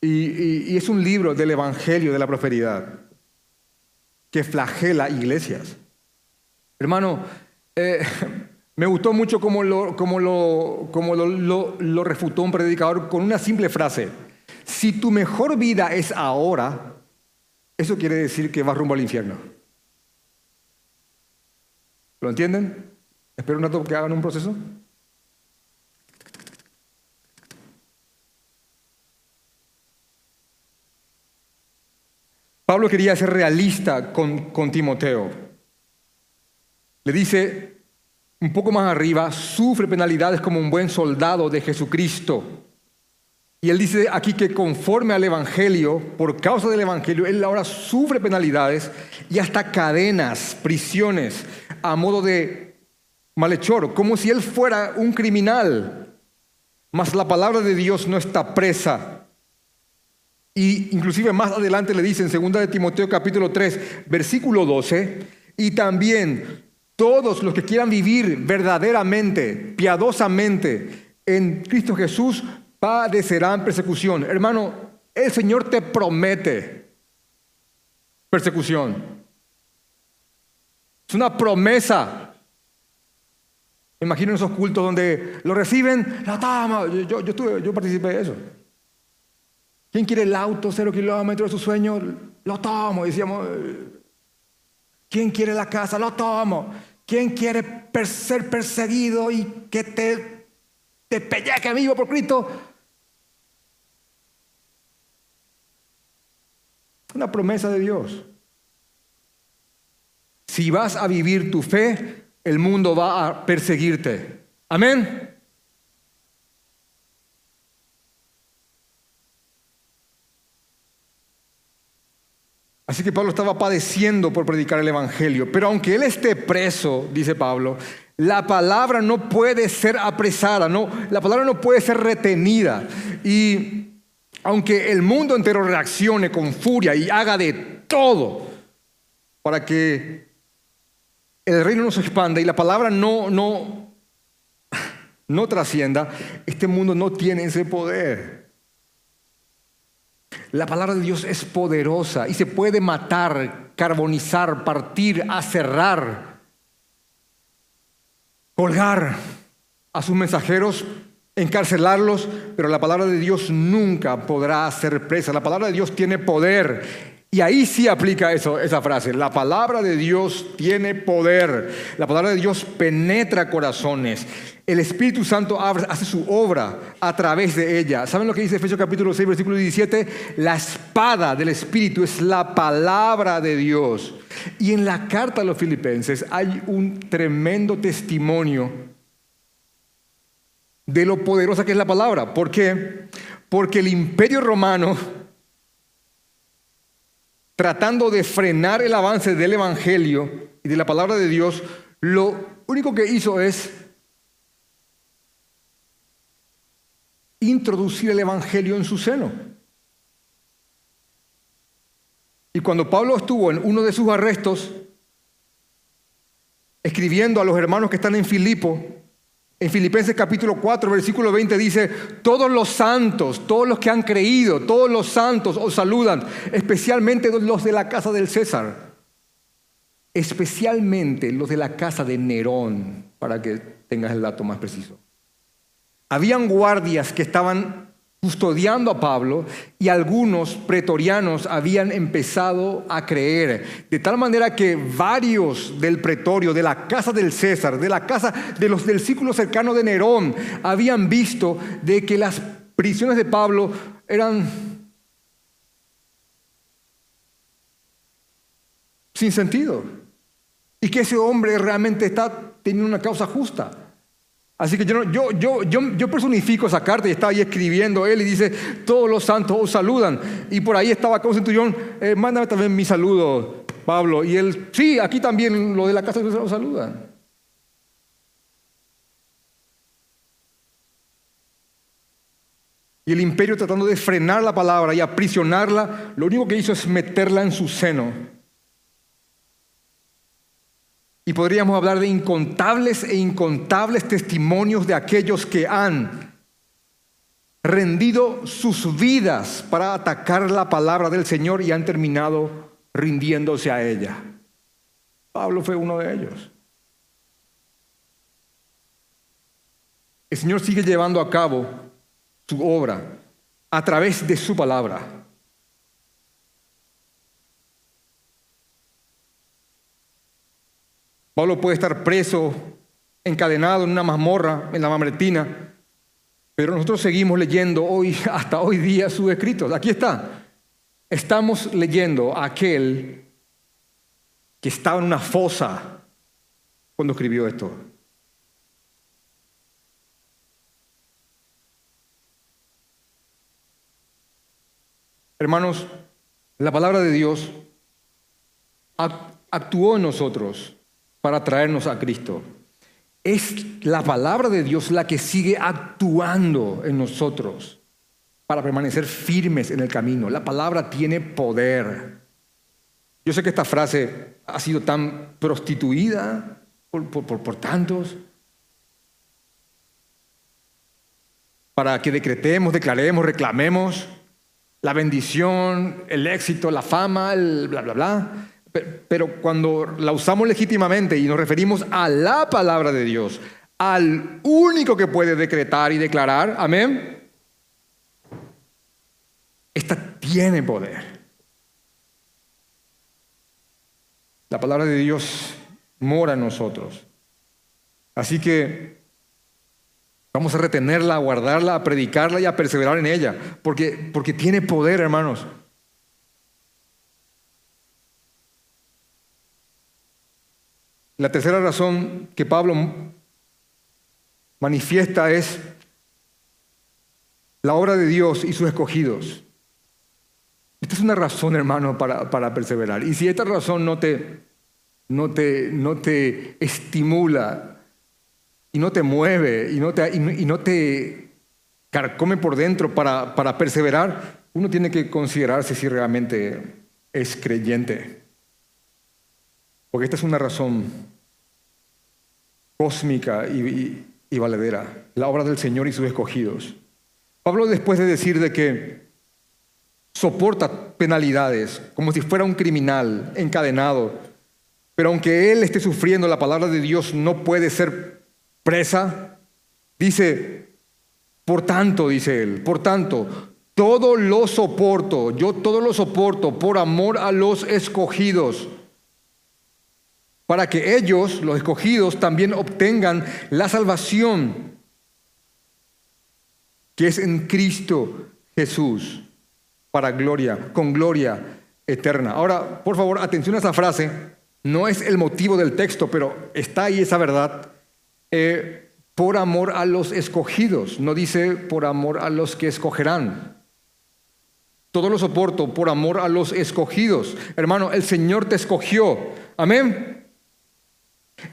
Y, es un libro del Evangelio de la Prosperidad que flagela iglesias. Hermano, eh, me gustó mucho cómo, lo, lo, refutó un predicador con una simple frase. Si tu mejor vida es ahora, eso quiere decir que vas rumbo al infierno. ¿Lo entienden? Espero un rato que hagan un proceso. Pablo quería ser realista con, Timoteo. Le dice un poco más arriba, sufre penalidades como un buen soldado de Jesucristo. Y él dice aquí que conforme al Evangelio, por causa del Evangelio, él ahora sufre penalidades y hasta cadenas, prisiones, a modo de malhechor, como si él fuera un criminal. Mas la palabra de Dios no está presa. Y inclusive más adelante le dice en 2 de Timoteo capítulo 3, versículo 12, y también todos los que quieran vivir verdaderamente, piadosamente en Cristo Jesús, padecerán persecución. Hermano, el Señor te promete persecución. Es una promesa. Imaginen esos cultos donde lo reciben, la tama. Yo, yo, yo participé de eso. ¿Quién quiere el auto cero kilómetros de su sueño? Lo tomo. Decíamos, ¿quién quiere la casa? Lo tomo. ¿Quién quiere ser perseguido y que te, te pelleque vivo por Cristo? Una promesa de Dios. Si vas a vivir tu fe, el mundo va a perseguirte. Amén. Así que Pablo estaba padeciendo por predicar el Evangelio. Pero aunque él esté preso, dice Pablo, la palabra no puede ser apresada, no, la palabra no puede ser retenida. Y aunque el mundo entero reaccione con furia y haga de todo para que el reino no se expanda y la palabra no, no, no trascienda, este mundo no tiene ese poder. La palabra de Dios es poderosa y se puede matar, carbonizar, partir, aserrar, colgar a sus mensajeros encarcelarlos, pero la palabra de Dios nunca podrá ser presa. La palabra de Dios tiene poder. Y ahí sí aplica eso, esa frase. La palabra de Dios tiene poder. La palabra de Dios penetra corazones. El Espíritu Santo hace su obra a través de ella. ¿Saben lo que dice Efesios capítulo 6, versículo 17? La espada del Espíritu es la palabra de Dios. Y en la carta a los filipenses hay un tremendo testimonio de lo poderosa que es la palabra. ¿Por qué? Porque el imperio romano, tratando de frenar el avance del Evangelio y de la palabra de Dios, lo único que hizo es introducir el Evangelio en su seno. Y cuando Pablo estuvo en uno de sus arrestos, escribiendo a los hermanos que están en Filipo, en Filipenses capítulo 4, versículo 20 dice, todos los santos, todos los que han creído, todos los santos os saludan, especialmente los de la casa del César, especialmente los de la casa de Nerón, para que tengas el dato más preciso. Habían guardias que estaban custodiando a Pablo y algunos pretorianos habían empezado a creer. De tal manera que varios del pretorio, de la casa del César, de la casa de los del círculo cercano de Nerón, habían visto de que las prisiones de Pablo eran sin sentido y que ese hombre realmente está teniendo una causa justa. Así que yo, yo, yo, yo, personifico esa carta y estaba ahí escribiendo él y dice, todos los santos os saludan. Y por ahí estaba como centurión, eh, mándame también mi saludo, Pablo. Y él, sí, aquí también lo de la casa os saludan. Y el imperio tratando de frenar la palabra y aprisionarla, lo único que hizo es meterla en su seno. Y podríamos hablar de incontables e incontables testimonios de aquellos que han rendido sus vidas para atacar la palabra del Señor y han terminado rindiéndose a ella. Pablo fue uno de ellos. El Señor sigue llevando a cabo su obra a través de su palabra. Pablo puede estar preso, encadenado en una mazmorra, en la mamretina, pero nosotros seguimos leyendo hoy, hasta hoy día sus escritos. Aquí está. Estamos leyendo a aquel que estaba en una fosa cuando escribió esto. Hermanos, la palabra de Dios actuó en nosotros para traernos a Cristo. Es la palabra de Dios la que sigue actuando en nosotros para permanecer firmes en el camino. La palabra tiene poder. Yo sé que esta frase ha sido tan prostituida por, por tantos, para que decretemos, declaremos, reclamemos la bendición, el éxito, la fama, el bla, bla, bla. Pero cuando la usamos legítimamente y nos referimos a la palabra de Dios, al único que puede decretar y declarar, amén, esta tiene poder. La palabra de Dios mora en nosotros. Así que vamos a retenerla, a guardarla, a predicarla y a perseverar en ella, porque, porque tiene poder, hermanos. La tercera razón que Pablo manifiesta es la obra de Dios y sus escogidos. Esta es una razón, hermano, para, perseverar. Y si esta razón no te, no te, no te estimula y no te mueve y no te, y no te carcome por dentro para, para perseverar, uno tiene que considerarse si realmente es creyente. Porque esta es una razón cósmica y, valedera, la obra del Señor y sus escogidos. Pablo después de decir de que soporta penalidades como si fuera un criminal encadenado, pero aunque él esté sufriendo, la palabra de Dios no puede ser presa, dice, Por tanto, dice él, por tanto, todo lo soporto, yo todo lo soporto por amor a los escogidos, para que ellos, los escogidos, también obtengan la salvación que es en Cristo Jesús, para gloria, con gloria eterna. Ahora, por favor, atención a esa frase, no es el motivo del texto, pero está ahí esa verdad. Eh, por amor a los escogidos, no dice por amor a los que escogerán. Todo lo soporto por amor a los escogidos. Hermano, el Señor te escogió. Amén.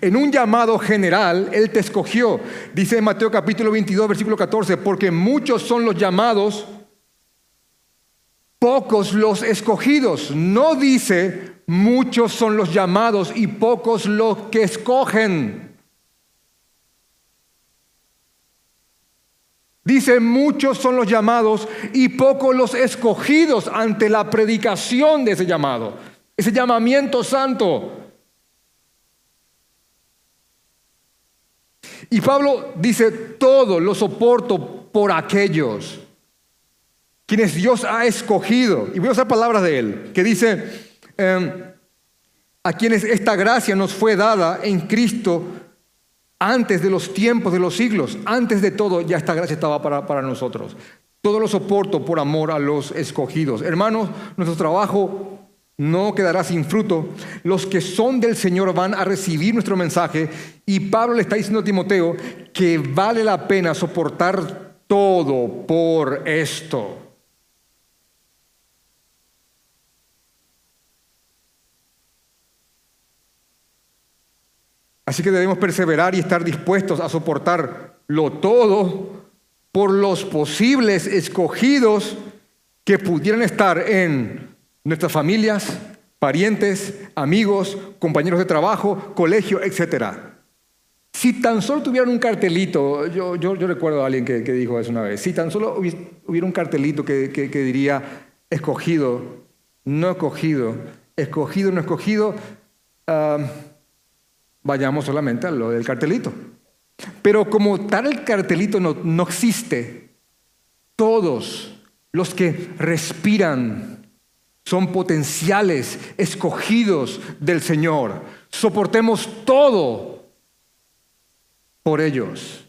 En un llamado general, Él te escogió. Dice en Mateo capítulo 22, versículo 14, porque muchos son los llamados, pocos los escogidos. No dice muchos son los llamados y pocos los que escogen. Dice, muchos son los llamados y pocos los escogidos ante la predicación de ese llamado, ese llamamiento santo. Y Pablo dice, todo lo soporto por aquellos quienes Dios ha escogido. Y voy a usar palabras de él, que dice, em, a quienes esta gracia nos fue dada en Cristo antes de los tiempos de los siglos, antes de todo, ya esta gracia estaba para, para nosotros. Todo lo soporto por amor a los escogidos. Hermanos, nuestro trabajo no quedará sin fruto. Los que son del Señor van a recibir nuestro mensaje y Pablo le está diciendo a Timoteo que vale la pena soportar todo por esto. Así que debemos perseverar y estar dispuestos a soportarlo todo por los posibles escogidos que pudieran estar en nuestras familias, parientes, amigos, compañeros de trabajo, colegio, etc. Si tan solo tuvieran un cartelito, yo, yo, recuerdo a alguien que, dijo eso una vez, si tan solo hubiera un cartelito que, diría escogido, no escogido, escogido, no escogido, vayamos solamente a lo del cartelito. Pero como tal el cartelito no, no existe, todos los que respiran son potenciales escogidos del Señor. Soportemos todo por ellos.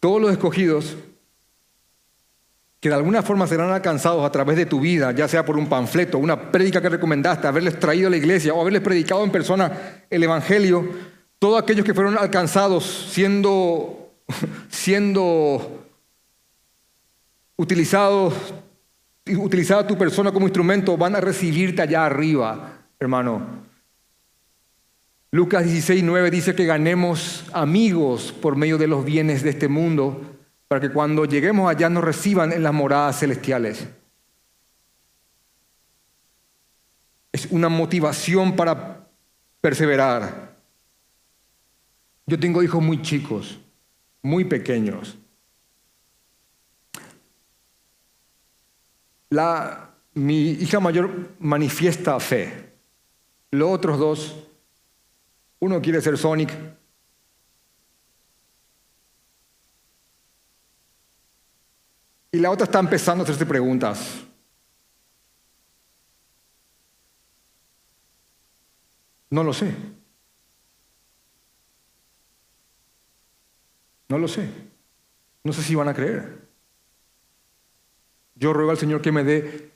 Todos los escogidos que de alguna forma serán alcanzados a través de tu vida, ya sea por un panfleto, una prédica que recomendaste, haberles traído a la iglesia o haberles predicado en persona el Evangelio, todos aquellos que fueron alcanzados siendo, siendo utilizados, utilizada tu persona como instrumento, van a recibirte allá arriba, hermano. Lucas 16, 9 dice que ganemos amigos por medio de los bienes de este mundo para que cuando lleguemos allá nos reciban en las moradas celestiales. Es una motivación para perseverar. Yo tengo hijos muy chicos, muy pequeños. La, mi hija mayor manifiesta fe. Los otros dos, uno quiere ser Sonic, Y la otra está empezando a hacerse preguntas. No lo sé. No lo sé. No sé si van a creer. Yo ruego al Señor que me dé,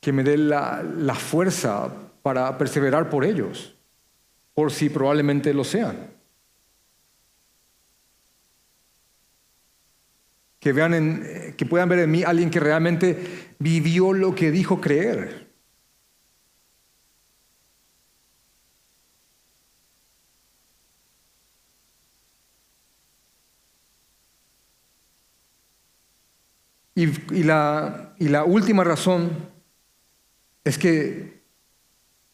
que me dé la, la fuerza para perseverar por ellos, por si probablemente lo sean. que, vean en, que puedan ver en mí alguien que realmente vivió lo que dijo creer. Y, la, última razón es que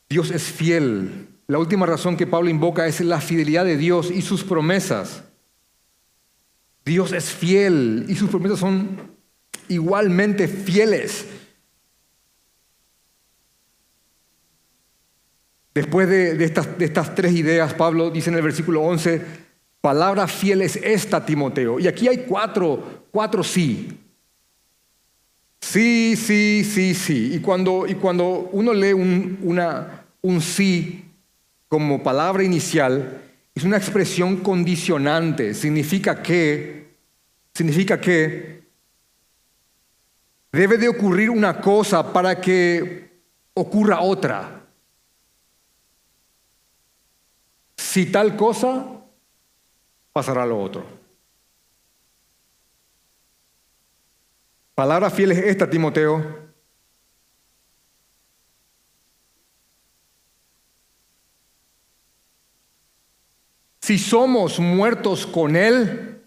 Dios es fiel. La última razón que Pablo invoca es la fidelidad de Dios y sus promesas. Dios es fiel y sus promesas son igualmente fieles. Después de, estas, de estas tres ideas, Pablo dice en el versículo 11, palabra fiel es esta, Timoteo. Y aquí hay cuatro, cuatro sí. Sí, sí, sí, sí. Y cuando, y cuando uno lee un, una, un sí como palabra inicial, es una expresión condicionante. Significa que, significa que debe de ocurrir una cosa para que ocurra otra. Si tal cosa, pasará lo otro. Palabra fiel es esta, Timoteo. Si somos muertos con Él,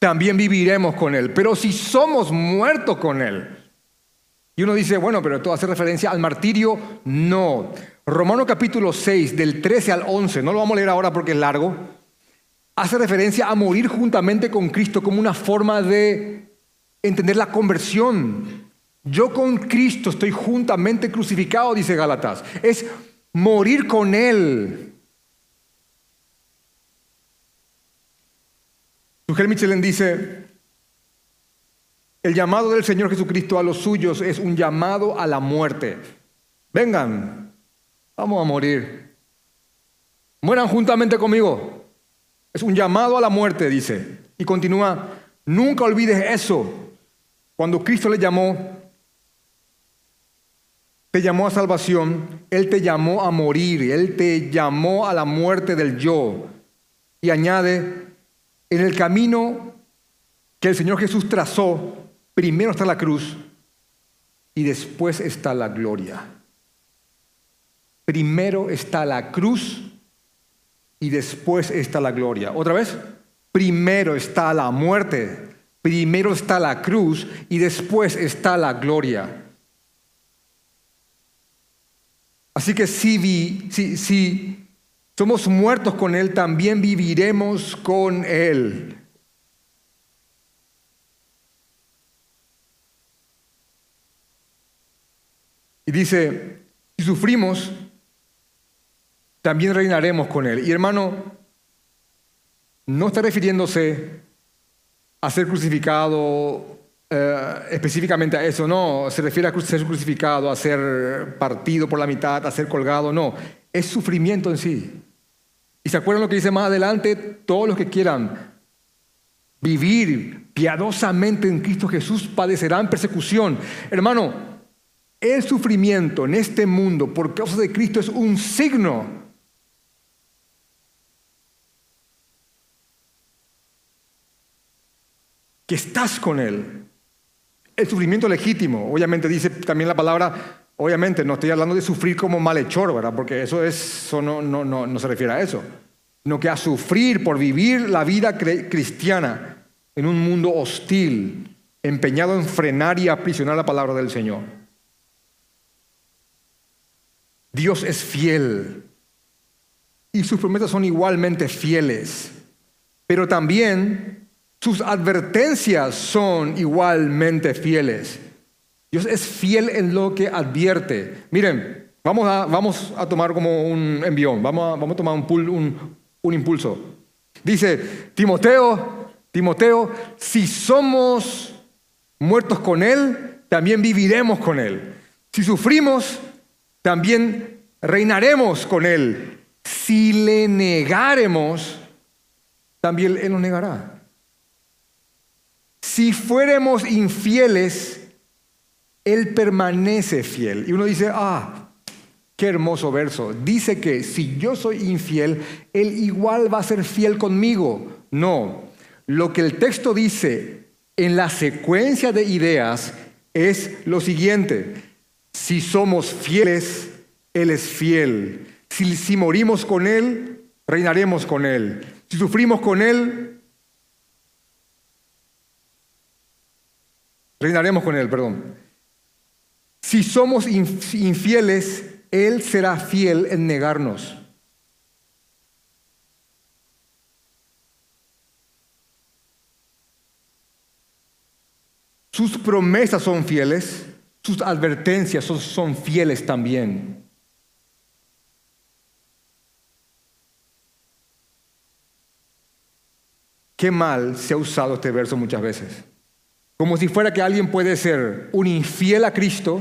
también viviremos con Él. Pero si somos muertos con Él, y uno dice, bueno, pero esto hace referencia al martirio, no. Romano capítulo 6, del 13 al 11, no lo vamos a leer ahora porque es largo, hace referencia a morir juntamente con Cristo como una forma de entender la conversión. Yo con Cristo estoy juntamente crucificado, dice Gálatas. Es morir con Él. Sugel Michelin dice, el llamado del Señor Jesucristo a los suyos es un llamado a la muerte. Vengan, vamos a morir. Mueran juntamente conmigo. Es un llamado a la muerte, dice. Y continúa, nunca olvides eso. Cuando Cristo le llamó, te llamó a salvación, Él te llamó a morir, Él te llamó a la muerte del yo. Y añade, en el camino que el Señor Jesús trazó, primero está la cruz y después está la gloria. Primero está la cruz y después está la gloria. ¿Otra vez? Primero está la muerte, primero está la cruz y después está la gloria. Así que si, si, si somos muertos con Él, también viviremos con Él. Y dice, si sufrimos, también reinaremos con Él. Y hermano, no está refiriéndose a ser crucificado eh, específicamente a eso, no, se refiere a ser crucificado, a ser partido por la mitad, a ser colgado, no, es sufrimiento en sí. Y se acuerdan lo que dice más adelante, todos los que quieran vivir piadosamente en Cristo Jesús padecerán persecución. Hermano, el sufrimiento en este mundo por causa de Cristo es un signo que estás con Él. El sufrimiento legítimo, obviamente dice también la palabra, obviamente no estoy hablando de sufrir como malhechor, ¿verdad? Porque eso, es, no, no, no, no se refiere a eso, sino que a sufrir por vivir la vida cristiana en un mundo hostil, empeñado en frenar y aprisionar la palabra del Señor. Dios es fiel y sus promesas son igualmente fieles, pero también sus advertencias son igualmente fieles. Dios es fiel en lo que advierte. Miren, vamos a, vamos a tomar como un envión, vamos a, vamos a tomar un, un impulso. Dice, Timoteo, Timoteo, si somos muertos con Él, también viviremos con Él. Si sufrimos, también reinaremos con Él. Si le negaremos, también Él nos negará. Si fuéramos infieles, Él permanece fiel. Y uno dice, ah, qué hermoso verso. Dice que si yo soy infiel, Él igual va a ser fiel conmigo. No, lo que el texto dice en la secuencia de ideas es lo siguiente. Si somos fieles, Él es fiel. Si, si morimos con Él, reinaremos con Él. Si sufrimos con Él, Reinaremos con Él, perdón. Si somos infieles, Él será fiel en negarnos. Sus promesas son fieles, sus advertencias son, son, fieles también. Qué mal se ha usado este verso muchas veces. Como si fuera que alguien puede ser un infiel a Cristo,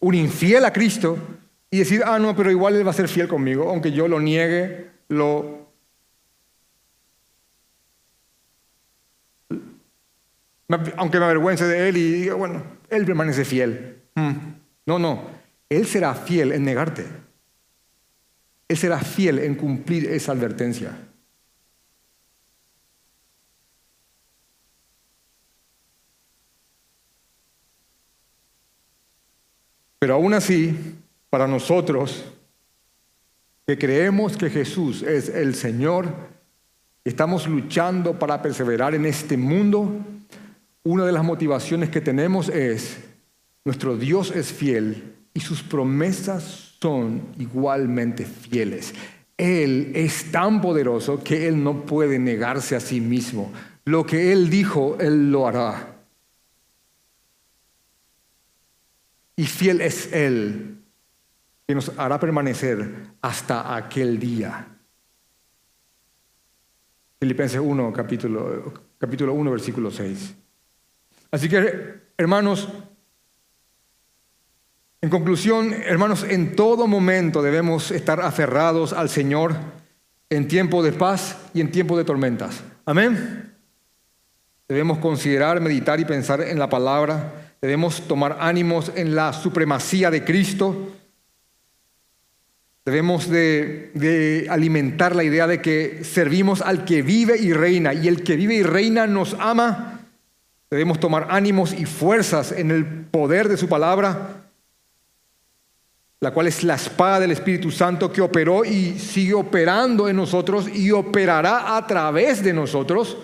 un infiel a Cristo, y decir, ah, no, pero igual Él va a ser fiel conmigo, aunque yo lo niegue, lo... Aunque me avergüence de Él y diga, bueno, Él permanece fiel. Hmm. No, no, Él será fiel en negarte. Él será fiel en cumplir esa advertencia. Pero aún así, para nosotros que creemos que Jesús es el Señor, estamos luchando para perseverar en este mundo, una de las motivaciones que tenemos es, nuestro Dios es fiel y sus promesas son igualmente fieles. Él es tan poderoso que Él no puede negarse a sí mismo. Lo que Él dijo, Él lo hará. Y fiel es Él, que nos hará permanecer hasta aquel día. Filipenses 1, capítulo, capítulo 1, versículo 6. Así que, hermanos, en conclusión, hermanos, en todo momento debemos estar aferrados al Señor en tiempo de paz y en tiempo de tormentas. Amén. Debemos considerar, meditar y pensar en la palabra Debemos tomar ánimos en la supremacía de Cristo. Debemos de, alimentar la idea de que servimos al que vive y reina y el que vive y reina nos ama. Debemos tomar ánimos y fuerzas en el poder de su palabra, la cual es la espada del Espíritu Santo que operó y sigue operando en nosotros y operará a través de nosotros.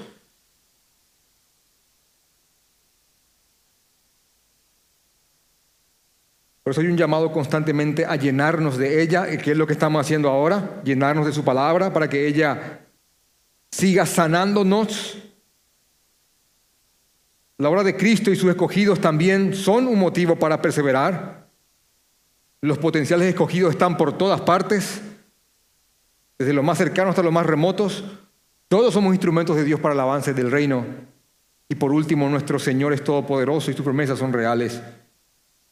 Por eso hay un llamado constantemente a llenarnos de ella, que es lo que estamos haciendo ahora, llenarnos de su palabra para que ella siga sanándonos. La obra de Cristo y sus escogidos también son un motivo para perseverar. Los potenciales escogidos están por todas partes, desde los más cercanos hasta los más remotos. Todos somos instrumentos de Dios para el avance del reino. Y por último, nuestro Señor es todopoderoso y sus promesas son reales.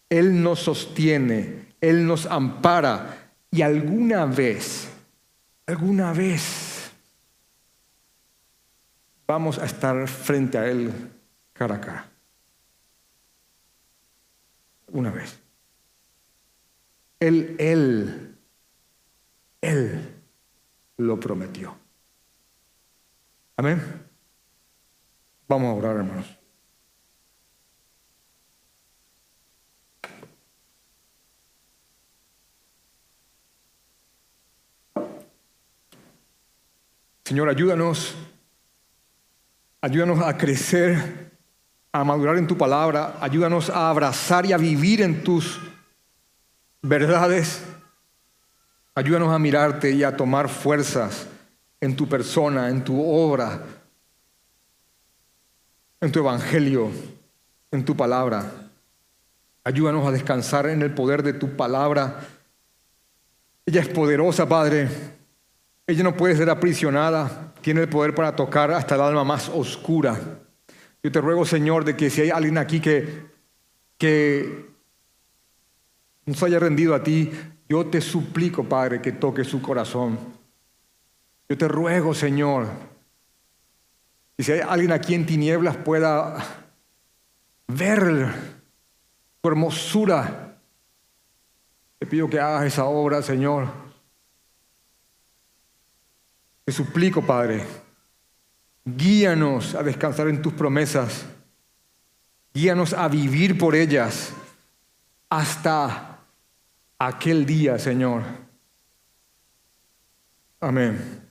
Él nos sostiene, Él nos ampara y alguna vez, alguna vez vamos a estar frente a Él cara a cara. Una vez. Él, Él, Él lo prometió. Amén. Vamos a orar, hermanos. Señor, ayúdanos, ayúdanos a crecer, a madurar en tu palabra, ayúdanos a abrazar y a vivir en tus verdades. Ayúdanos a mirarte y a tomar fuerzas en tu persona, en tu obra, en tu evangelio, en tu palabra. Ayúdanos a descansar en el poder de tu palabra. Ella es poderosa, Padre ella no puede ser aprisionada, tiene el poder para tocar hasta el alma más oscura. Yo te ruego, Señor, de que si hay alguien aquí que, que no se haya rendido a ti, yo te suplico, Padre, que toque su corazón. Yo te ruego, Señor, y si hay alguien aquí en tinieblas pueda ver tu hermosura, te pido que hagas esa obra, Señor. Te suplico, Padre, guíanos a descansar en tus promesas, guíanos a vivir por ellas hasta aquel día, Señor. Amén.